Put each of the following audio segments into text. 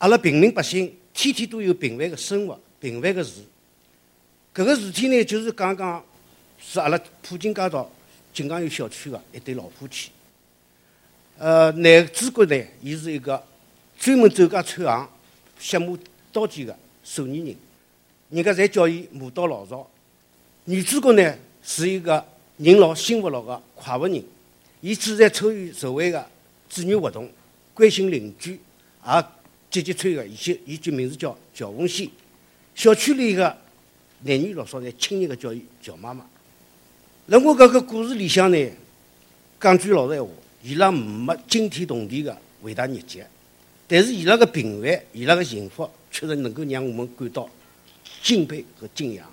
阿拉平民百姓天天都有平凡的生活、平凡的事。搿个事体呢，就是讲讲是阿拉普金街道锦江有小区的一对老夫妻。呃，男主角呢，伊是一个专门走街串巷、卸磨刀剑的手艺人，人家侪叫伊磨刀老赵。女主角呢，是一个人老心不老的快活人，伊志在参与社会的志愿活动，关心邻居，也积极参与。伊些伊就名字叫乔红仙。小区里的男女老少呢亲昵的叫伊乔妈妈。辣我搿个故事里向呢，讲句老实闲话。伊拉没惊天动地的伟大业绩，但是伊拉个平凡，伊拉个幸福，确实能够让我们感到敬佩和敬仰。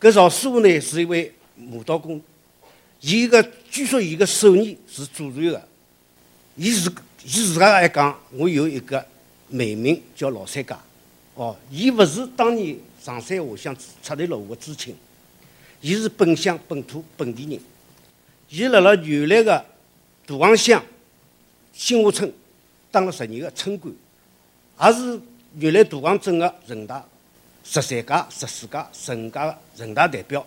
搿赵师傅呢是一位磨刀工，伊个据说伊个手艺是祖传的，伊是伊自家还讲，我有一个美名叫老三家。哦，伊勿是当年上山下乡出头落户的知青，伊是本乡本土本地人。伊辣辣原来个大王乡新华村当了十年个村官，也是原来大王镇个人大十三届、十四届、十五届个人大代表，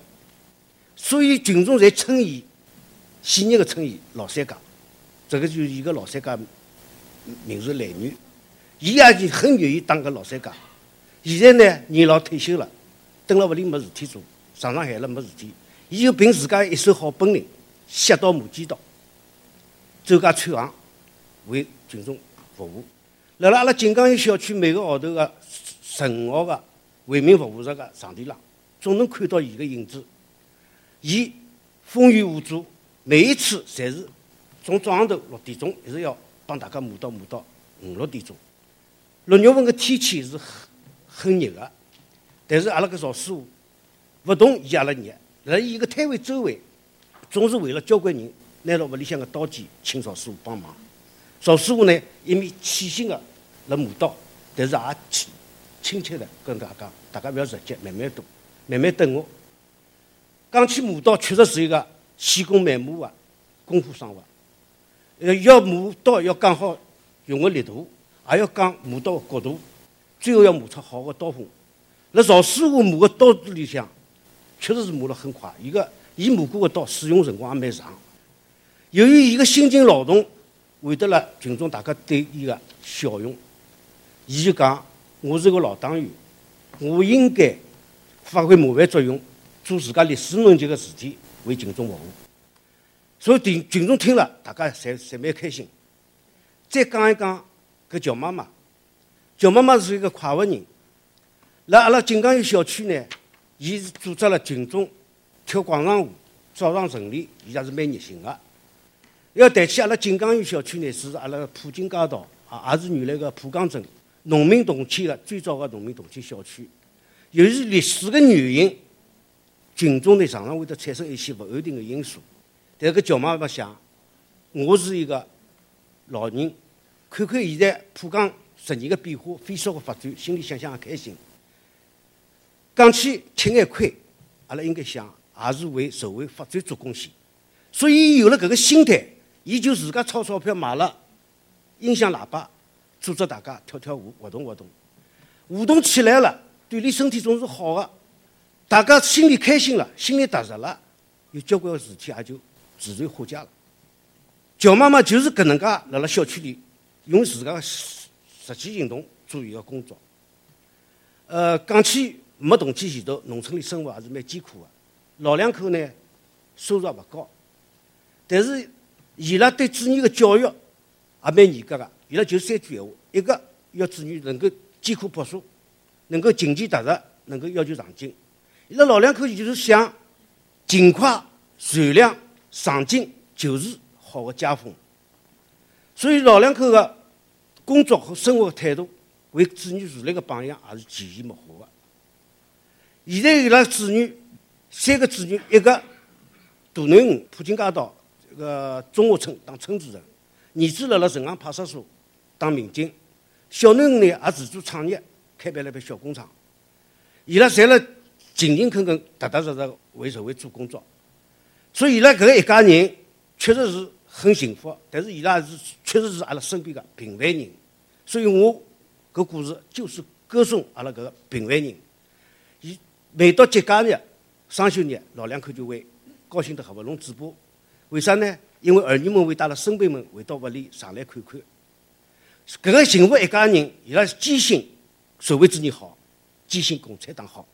所以群众侪称伊喜热个称伊老三家，这个就是伊个老三家名字来源。伊也就很愿意当个老三家。现在呢，年老退休了，蹲辣屋里没事体做，常常闲了没事体，伊就凭自家一手好本领。写到磨剪刀，走街串行，为群众服务。辣辣阿拉锦江园小区每个号头个十五号个为民服务日个场地浪，总能看到伊个影子。伊风雨无阻，每一次侪是从早上头六点钟一直要帮大家磨到磨到五六点钟。六月份个天气是很很热个，但是阿拉个赵师傅勿同伊阿拉热，辣伊个摊位周围。总是为了交关人拿了屋里向个刀剑，请赵师傅帮忙。赵师傅呢，一面细心个来磨刀，但是也亲亲切的跟大家：大家不要着急，慢慢读，慢慢等我。讲起磨刀，确实是一个细工慢磨的功夫生活。呃，要磨刀要讲好用个力度，也要讲磨刀角度，最后要磨出好的刀锋。那赵师傅磨个刀子里向，确实是磨了很快，一个。伊磨过的刀，使用辰光也蛮长。由于伊个辛勤劳动，换得了群众大家对伊个效用。伊就讲：“我是个老党员，我应该发挥模范作用，做自家烈士能及的事体，为群众服务。”所以群群众听了，大家侪侪蛮开心。再讲一讲搿乔妈妈，乔妈妈是一个快活人。辣阿拉锦江园小区呢，伊是组织了群众。跳广场舞，早上晨练，伊也是蛮热心个。要谈起阿拉锦江园小区呢，是阿拉普金街道啊，也是原来个浦江镇农民动迁个最早个农民动迁小区。由于历史个原因，群众呢常常会得产生一些勿安定个因素。但搿乔妈妈想，我是一个老人，看看现在浦江十年个变化，飞速个发展，心里想想也开心。讲起吃眼亏，阿拉应该想。也是为社会发展做贡献，所以有了搿个心态，伊就自家钞钞票买了音响喇叭，组织大家跳跳舞、活动活动，互动起来了，锻炼身体总是好的。大家心里开心了，心里踏实了，有交关个事体也就自然化解了。乔妈妈就是搿能介辣辣小区里用自家个实际行动做伊个工作。呃，讲起没动迁前头，农村里生活还是蛮艰苦的。老两口呢，收入也勿高，但是伊拉对子女的教育也蛮严格个。伊拉就三句闲话：一个要子女能够艰苦朴素，能够勤俭踏实，能够要求上进。伊拉老两口就是想尽快、善良、上进，就是好的家风。所以老两口的工作和生活态度，为子女树立个榜样，也是潜移默化的。现在伊拉子女。三个子女，一个大囡恩，普金街道这个中华村当村主任；儿子辣辣城阳派出所当民警；小囡恩呢也自主创业，开办了个小工厂。伊拉侪辣勤勤恳恳、踏踏实实为社会做工作。所以伊拉搿个一家人确实是很幸福，但是伊拉是确实是阿拉身边个平凡人。所以我搿故事就是歌颂阿拉搿个平凡人。伊每到节假日、双休日，老两口就会高兴得合勿拢嘴巴。为啥呢？因为儿女们会带了孙辈们回到屋里上来看看。搿个幸福一家人，伊拉坚信社会主义好，坚信共产党好。